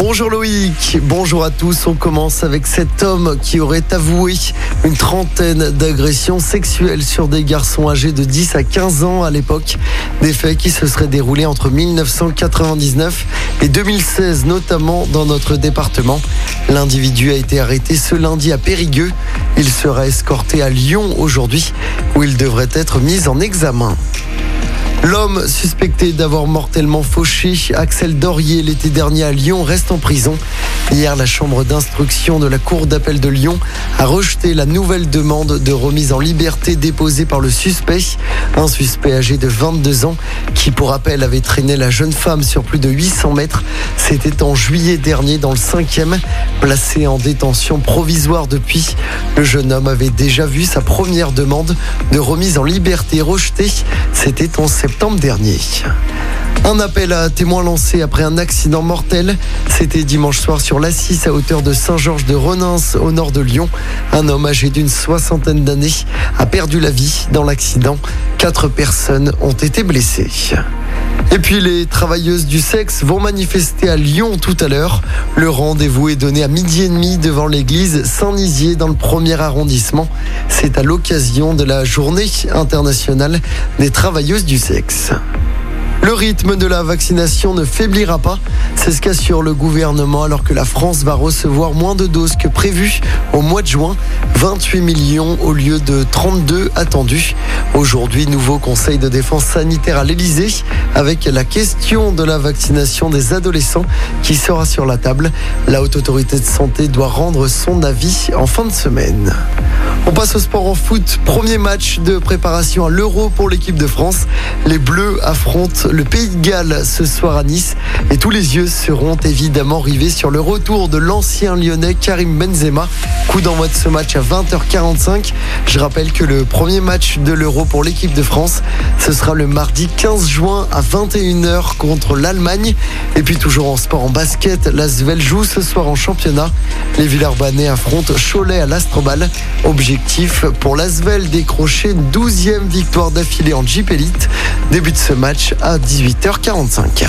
Bonjour Loïc, bonjour à tous. On commence avec cet homme qui aurait avoué une trentaine d'agressions sexuelles sur des garçons âgés de 10 à 15 ans à l'époque. Des faits qui se seraient déroulés entre 1999 et 2016, notamment dans notre département. L'individu a été arrêté ce lundi à Périgueux. Il sera escorté à Lyon aujourd'hui où il devrait être mis en examen. L'homme suspecté d'avoir mortellement fauché Axel Dorier l'été dernier à Lyon reste en prison. Hier, la chambre d'instruction de la Cour d'appel de Lyon a rejeté la nouvelle demande de remise en liberté déposée par le suspect, un suspect âgé de 22 ans qui, pour rappel, avait traîné la jeune femme sur plus de 800 mètres. C'était en juillet dernier dans le 5e, placé en détention provisoire depuis. Le jeune homme avait déjà vu sa première demande de remise en liberté rejetée. C'était en septembre dernier. Un appel à témoins lancé après un accident mortel. C'était dimanche soir sur l'Assis à hauteur de Saint-Georges de Renins au nord de Lyon. Un homme âgé d'une soixantaine d'années a perdu la vie dans l'accident. Quatre personnes ont été blessées. Et puis les travailleuses du sexe vont manifester à Lyon tout à l'heure. Le rendez-vous est donné à midi et demi devant l'église Saint-Nizier dans le premier arrondissement. C'est à l'occasion de la journée internationale des travailleuses du sexe. Le rythme de la vaccination ne faiblira pas. C'est ce qu'assure le gouvernement alors que la France va recevoir moins de doses que prévu au mois de juin. 28 millions au lieu de 32 attendus. Aujourd'hui, nouveau conseil de défense sanitaire à l'Elysée avec la question de la vaccination des adolescents qui sera sur la table. La haute autorité de santé doit rendre son avis en fin de semaine. On passe au sport en foot. Premier match de préparation à l'Euro pour l'équipe de France. Les Bleus affrontent le Pays de Galles ce soir à Nice. Et tous les yeux seront évidemment rivés sur le retour de l'ancien lyonnais Karim Benzema. Coup d'envoi de ce match à 20h45. Je rappelle que le premier match de l'Euro pour l'équipe de France, ce sera le mardi 15 juin à 21h contre l'Allemagne. Et puis toujours en sport en basket, l'Asvel joue ce soir en championnat. Les Villeurbanais affrontent Cholet à l'Astrobal. Objectif pour l'Asvel décrocher une 12e victoire d'affilée en Jeep Elite. Début de ce match à 18h45.